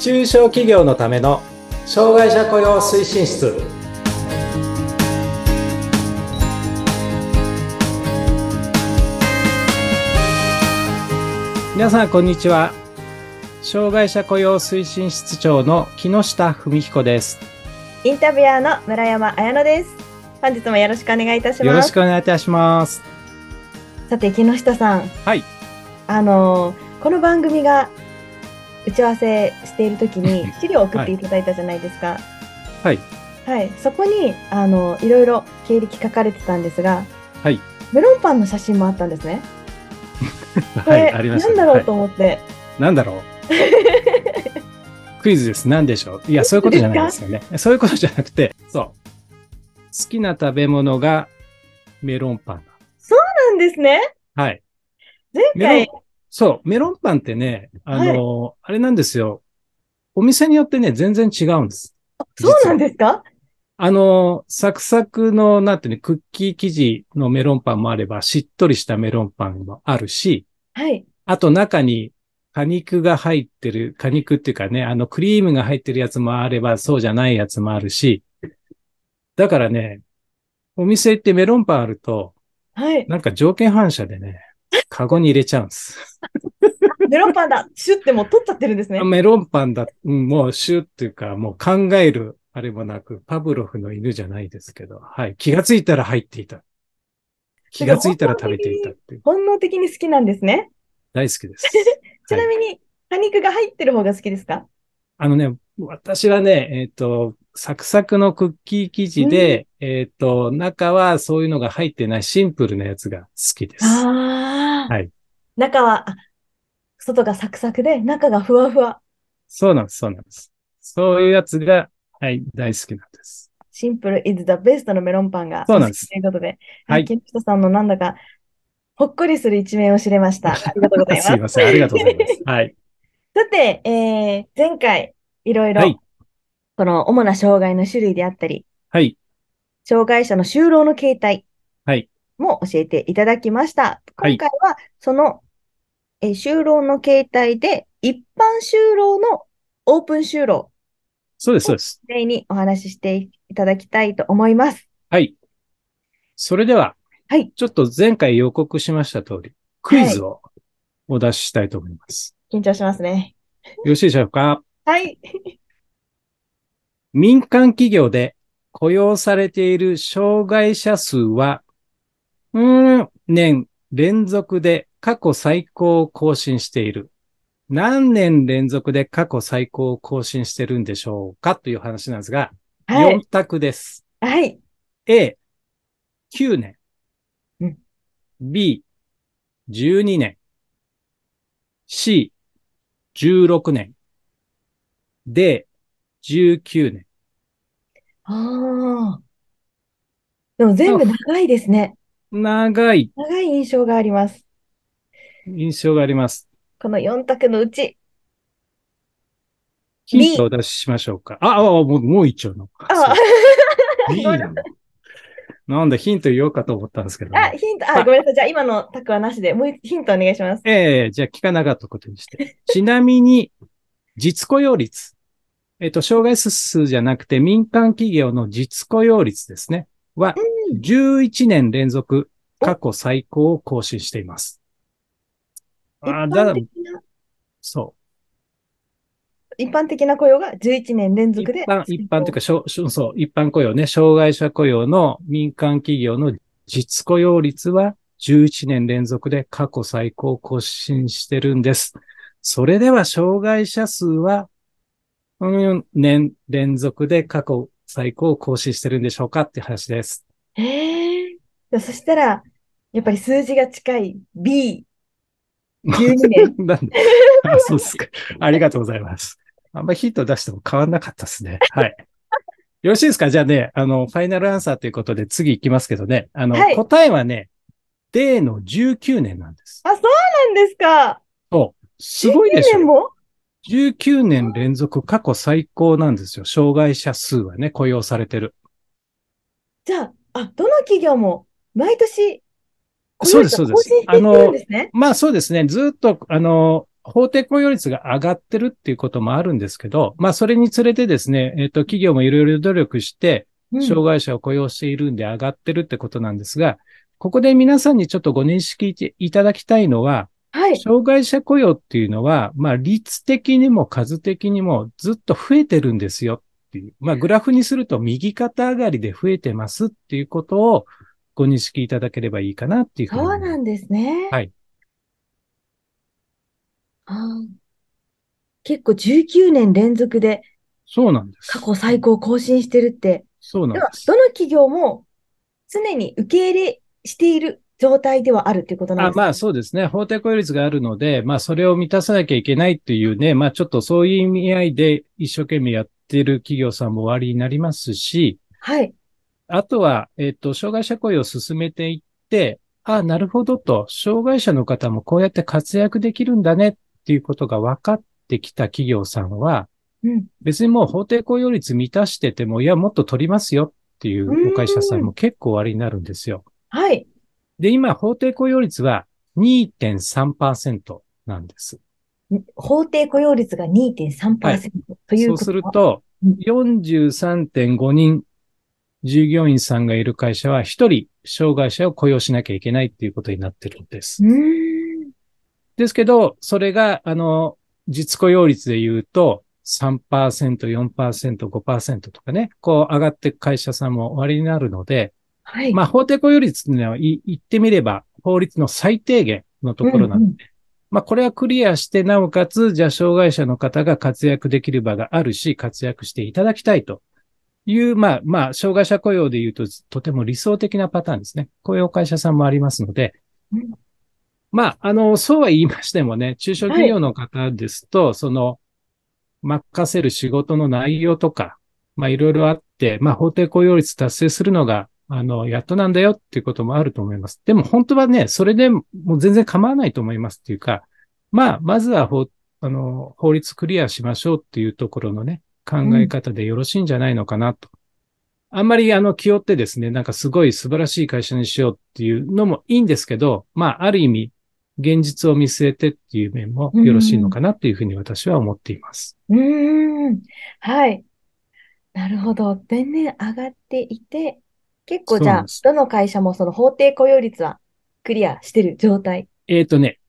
中小企業のための障害者雇用推進室皆さんこんにちは障害者雇用推進室長の木下文彦ですインタビュアーの村山彩乃です。本日もよろしくお願いいたします。よろしくお願いいたしますさて、木下さん。はい。あのーこの番組が打ち合わせしているときに資料を送っていただいたじゃないですか。はいはい。そこに、あのいろいろ経歴書かれてたんですが、はいメロンパンの写真もあったんですね。これ、はいありましたなんだろうと思って。なんだろうクイズです。何でしょういや、そういうことじゃないですよね。そういうことじゃなくて、そう。好きな食べ物がメロンパン。なんですね。はい。前回、そう、メロンパンってね、あの、あれなんですよ。お店によってね、全然違うんです。そうなんですか？あの、サクサクの、なんていうの、クッキー生地のメロンパンもあれば、しっとりしたメロンパンもあるし、はい。あと中に果肉が入ってる、果肉っていうかね、あのクリームが入ってるやつもあれば、そうじゃないやつもあるし、だからね、お店行ってメロンパンあると、はい。なんか条件反射でね、カゴに入れちゃうんです。メロンパンだシュッてもう取っちゃってるんですね。メロンパンだ、うんもうシューっていうか、もう考える、あれもなく、パブロフの犬じゃないですけど、はい。気がついたら入っていた。気がついたら食べていたっていう。本能的に好きなんですね。大好きです。ちなみに、果肉が入ってる方が好きですか？あのね、私はね、えっ、と、サクサクのクッキー生地で、えっ、と、中はそういうのが入ってないシンプルなやつが好きです。はい。中は、あ外がサクサクで、中がふわふわ。そうなんです、そうなんです。そういうやつが、はい、大好きなんです。シンプル is the best のメロンパンが。そうなんですということで、はい木下さんのなんだか、ほっこりする一面を知れました。ありがとうございますすい。ません、ありがとうございます。はい。さて、えー、前回、いろいろ、はいこの主な障害の種類であったり、はい。障害者の就労の形態はいも教えていただきました。はい今回はその、えー就労の形態で一般就労のオープン就労そうです、そうです。例にお話ししていただきたいと思います。はい。それでは、はい。ちょっと前回予告しました通り、クイズをお出ししたいと思います。緊張しますね。よろしいでしょうか？はい。民間企業で雇用されている障害者数は、うーん、年連続で過去最高を更新している？何年連続で過去最高を更新してるんでしょうか？という話なんですが、4はい。択です。はい。A、9年。うん B、12年。C、16年。D、19年。ああ。でも全部長いですね。長い長い印象があります。印象があります。この4択のうち。ヒントをお出ししましょうか。あ、あ、もう、もう一丁の。あそう B なの なんだ、ヒント言おうかと思ったんですけどね、あ、ヒント、あ、ごめんなさい。じゃあ今の択はなしで、もう一ヒントお願いします。ええじゃあ聞かなかったことにして。ちなみに、実雇用率。えっ、と、障害者数じゃなくて民間企業の実雇用率ですね。は、11年連続過去最高を更新しています。あ一だ般的な、そ一般的な雇用が11年連う。一続で。般、一般というか、しょしょそう、一般雇用ね、障害者雇用の民間企業の実雇用率は11年連続で過去最高を更新してるんです。それでは、障害者数は、うん、年連続で過去最高を更新してるんでしょうかって話です。へえ。そしたら、やっぱり数字が近い B。12年。なんで？あ、そうですか。ありがとうございます。あんまりヒント出しても変わんなかったですね。はい。よろしいですか？じゃあね、あの、ファイナルアンサーということで次行きますけどね。あの、はい答えはね、D の19年なんです。あ、そうなんですか。そう。すごいでし19年ょも？?19 年連続過去最高なんですよ。障害者数はね、雇用されてる。じゃあ、あ、どの企業も毎年そうです、そうです。更新していってるんですね。まあそうですね。ずっと、あの、法定雇用率が上がってるっていうこともあるんですけど、まあそれにつれてですね、えっ、と、企業もいろいろ努力して、うん障害者を雇用しているんで上がってるってことなんですが、ここで皆さんにちょっとご認識いただきたいのは、はい。障害者雇用っていうのは、まあ率的にも数的にもずっと増えてるんですよっていう。まあグラフにすると右肩上がりで増えてますっていうことをご認識いただければいいかなっていうふうにそうなんですね。はい。あー結構19年連続でそうなんです。過去最高を更新してるって。そうなんです。どの企業も常に受け入れしている状態ではあるっていうことなんですかあまあそうですね。法定雇用率があるので、まあそれを満たさなきゃいけないっていうね、まあちょっとそういう意味合いで一生懸命やってる企業さんもおありになりますし、はい。あとは、えっ、と、障害者雇用を進めていって、あなるほどと、障害者の方もこうやって活躍できるんだねっていうことが分かってきた企業さんは、うん。別にもう法定雇用率満たしてても、いや、もっと取りますよっていうお会社さんも結構おありになるんですよ。はい。で、今、法定雇用率は2.3%なんです。法定雇用率が2.3%はいというそうするとうん、43.5人従業員さんがいる会社は1人障害者を雇用しなきゃいけないっていうことになってるんです。ですけど、それが、あの、実雇用率で言うと、3%、4%、5%とかね、こう上がっていく会社さんも終わりになるので、はい。まあ、法定雇用率っていうのはい言ってみれば、法律の最低限のところなんで、うんうんまあ、これはクリアして、なおかつ、じゃあ、障害者の方が活躍できる場があるし、活躍していただきたいという、まあ、まあ、障害者雇用で言うと、とても理想的なパターンですね。こういう会社さんもありますので、うんまあ、あの、そうは言いましてもね、中小企業の方ですと、その、任せる仕事の内容とか、まあ、いろいろあって、まあ、法定雇用率達成するのが、あの、やっとなんだよっていうこともあると思います。でも本当はね、それでもう全然構わないと思いますっていうか、まあ、まずは法、あの、法律クリアしましょうっていうところのね、考え方でよろしいんじゃないのかなと。あんまりあの、気負ってですね、なんかすごい素晴らしい会社にしようっていうのもいいんですけど、まあ、ある意味、現実を見据えてっていう面もよろしいのかなっていうふうに私は思っています。うーん。はい。なるほど。年々上がっていて、結構じゃあどの会社もその法定雇用率はクリアしてる状態？えっ、とね、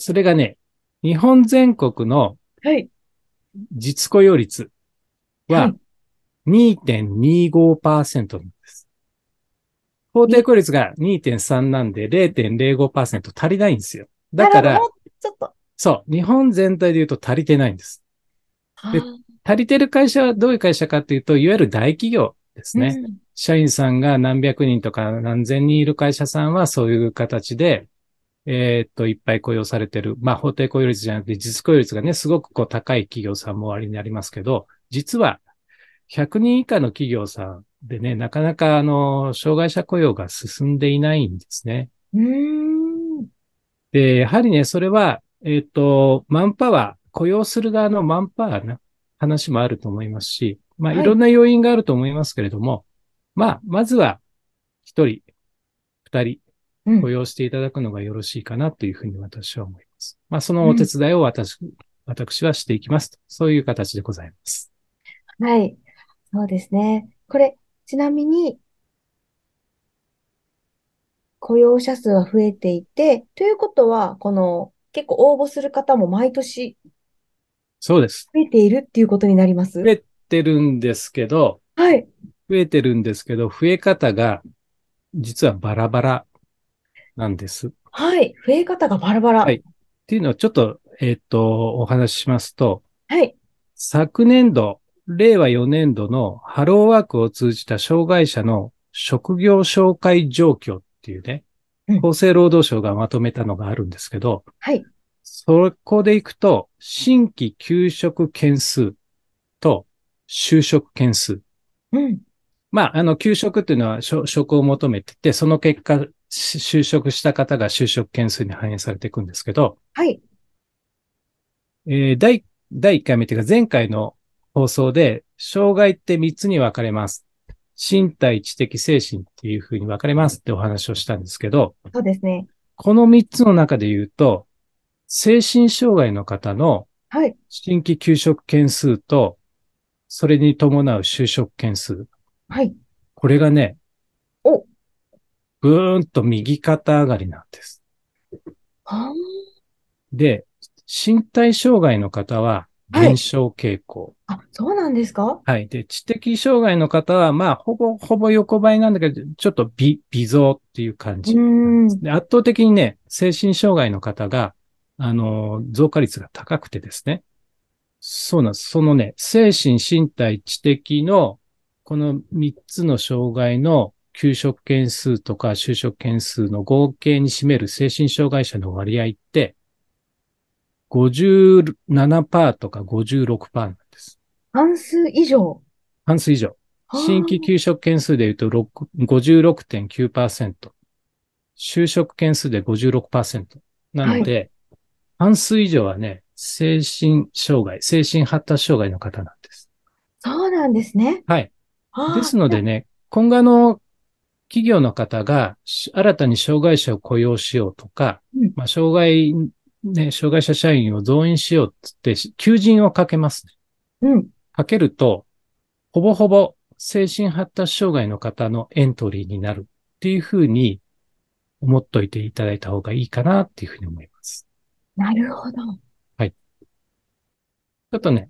それがね、日本全国のはい。実雇用率ははい2.25%なんです。法定雇用率が2.3なんで0.05%足りないんですよ。だからちょっと。そう、日本全体で言うと足りてないんです。で足りてる会社はどういう会社かっていうと、いわゆる大企業ですね。うん社員さんが何百人とか何千人いる会社さんはそういう形で、えーっと、いっぱい雇用されてる。まあ、法定雇用率じゃなくて実雇用率がね、すごくこう高い企業さんもおありになりますけど、実は100人以下の企業さんでね、なかなかあの、障害者雇用が進んでいないんですね。で、やはりね、それは、えーっと、マンパワー、雇用する側のマンパワーな話もあると思いますし、まあ、はいいろんな要因があると思いますけれども、まあ、まずは、一人、二人、うん雇用していただくのがよろしいかなというふうに私は思います。まあ、そのお手伝いを私、私はしていきますと。そういう形でございます。はい。そうですね。これ、ちなみに、雇用者数は増えていて、ということは、この、結構応募する方も毎年そうです。増えているっていうことになります？増えてるんですけど、はい。増えてるんですけど、増え方が実はバラバラなんです。っはい。増え方がバラバラ。はいていうのをちょっと、えっ、と、お話ししますと、はい。昨年度、令和4年度のハローワークを通じた障害者の職業紹介状況っていうねうん、厚生労働省がまとめたのがあるんですけど、はい。そこでいくと、新規求職件数と就職件数。うん。まあ、あの、求職っていうのは職職を求めてて、その結果、し就職した方が就職件数に反映されていくんですけど、はい。えー第、第1回目というか前回の放送で、障害って3つに分かれます。身体、知的、精神っていうふうに分かれますってお話をしたんですけど、そうですね。この3つの中で言うと、精神障害の方のはい。新規休職件数と、それに伴う就職件数。はい。これがね、おぐーんと右肩上がりなんです。はで、身体障害の方は減少傾向。あ、あ、そうなんですか？はい。で、知的障害の方は、まあ、ほぼ、ほぼ横ばいなんだけど、ちょっと微、微増っていう感うじ。で圧倒的にね、精神障害の方が、あの、増加率が高くてですね。そうなんです。そのね、精神、身体、知的の、この3つの障害の休職件数とか就職件数の合計に占める精神障害者の割合って、57%とか56%なんです。半数以上。半数以上。新規休職件数で言うと6 56.9%。就職件数で56%。なので、半数以上はね、精神障害、精神発達障害の方なんです。そうなんですね。はい。ですのでね、今後あの、企業の方がし新たに障害者を雇用しようとか、うんまあ、障害、ね、障害者社員を増員しようって、求人をかけますね。うん。かけると、ほぼほぼ精神発達障害の方のエントリーになるっていうふうに思っといていただいた方がいいかなっていうふうに思います。なるほど。ちょっとね、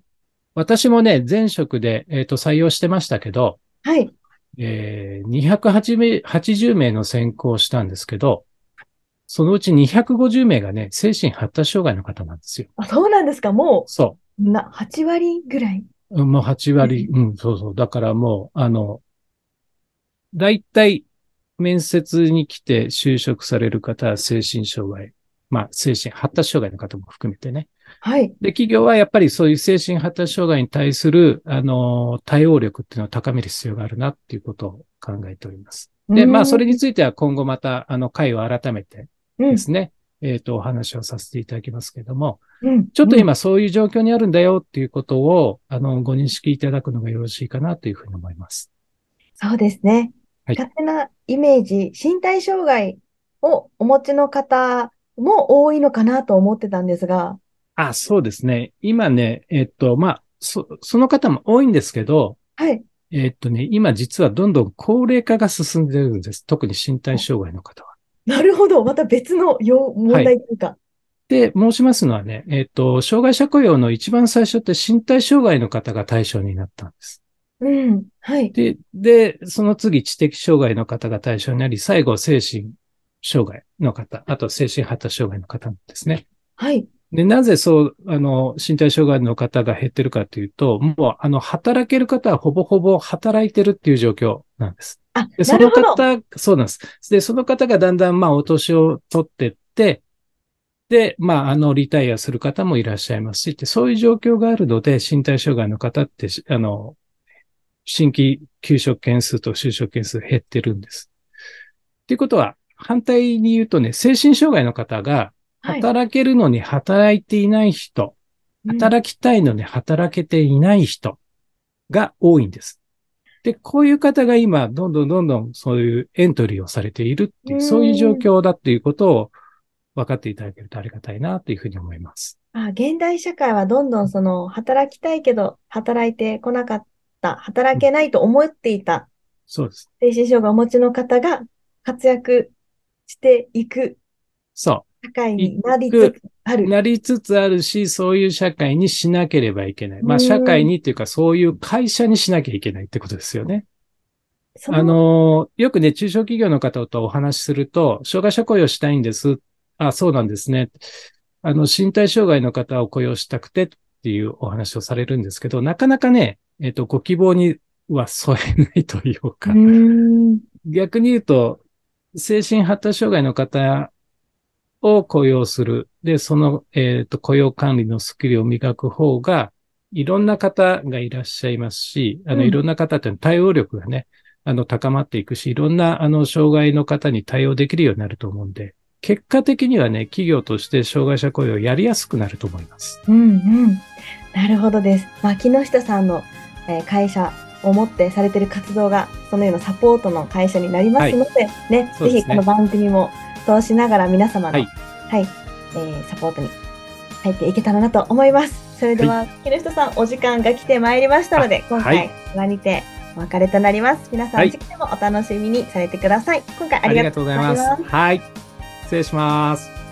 私もね、前職で、えっと採用してましたけど、はい。えー、280名 ,80 名の選考をしたんですけど、そのうち250名がね、精神発達障害の方なんですよ。あ、そうなんですか？も、そうな、8割ぐらい？う。もう8割、うん、そうそう。だからもう、あの、だいたい面接に来て就職される方は精神障害、まあ、精神発達障害の方も含めてね。はい。で、企業はやっぱりそういう精神発達障害に対する、あの、対応力っていうのを高める必要があるなっていうことを考えております。で、まあ、それについては今後また、あの、会を改めてうんですね、えっ、と、お話をさせていただきますけれども、うんちょっと今そういう状況にあるんだよっていうことを、あの、ご認識いただくのがよろしいかなというふうに思います。そうですね。はい勝手なイメージ、身体障害をお持ちの方も多いのかなと思ってたんですが、あ、そうですね。今ね、えっ、と、まあ、そ、その方も多いんですけど、はい。えっ、とね、今実はどんどん高齢化が進んでるんです。特に身体障害の方は。なるほど。また別のよ問題というか。で、申しますのはね、えっ、と、障害者雇用の一番最初って身体障害の方が対象になったんです。うん。はい。で、で、その次知的障害の方が対象になり、最後精神障害の方、あと精神発達障害の方ですね。はい。で、なぜそう、あの、身体障害の方が減ってるかというと、もう、あの、働ける方はほぼほぼ働いてるっていう状況なんです。あ、で、そのなるほど。方、そうなんです。で、その方がだんだん、まあ、お年を取ってって、で、まあ、あの、リタイアする方もいらっしゃいますし、でそういう状況があるので、身体障害の方って、しあの、新規休職件数と就職件数減ってるんです。っていうことは、反対に言うとね、精神障害の方が、はい。働けるのに働いていない人、うん働きたいのに働けていない人が多いんです。で、こういう方が今、どんどんどんどんそういうエントリーをされているっていうう、んそういう状況だっていうことを分かっていただけるとありがたいなというふうに思います。あ、現代社会はどんどんその、働きたいけど、働いてこなかった、働けないと思っていたそうです。精神障害をお持ちの方が活躍していくそ社会になりつつあう。る。なりつつあるし、そういう社会にしなければいけない。まあ、うん社会にっていうか、そういう会社にしなきゃいけないってことですよね。そあの、よくね、中小企業の方とお話しすると、障害者雇用したいんです。あ、そうなんですね。あの、身体障害の方を雇用したくてっていうお話をされるんですけど、なかなかね、えっ、と、ご希望には添えないというか、う。逆に言うと、精神発達障害の方を雇用する。で、その、えっ、と、雇用管理のスキルを磨く方が、いろんな方がいらっしゃいますし、あの、うんいろんな方って対応力がね、あの、高まっていくし、いろんな、あの、障害の方に対応できるようになると思うんで、結果的にはね、企業として障害者雇用をやりやすくなると思います。うんうん。なるほどです。まあ、木下さんの、えー会社を持ってされている活動が、そのようなサポートの会社になりますので、ね、ぜそうですねひこの番組も通しながら皆様の、ははいい、えーサポートに入っていけたらなと思います。それでは、木下さん、お時間が来てまいりましたので、今回、はにてお別れとなります。皆さん、はい次回もお楽しみにされてください。今回ありがとうございます。ありがとうございます。はい。失礼します。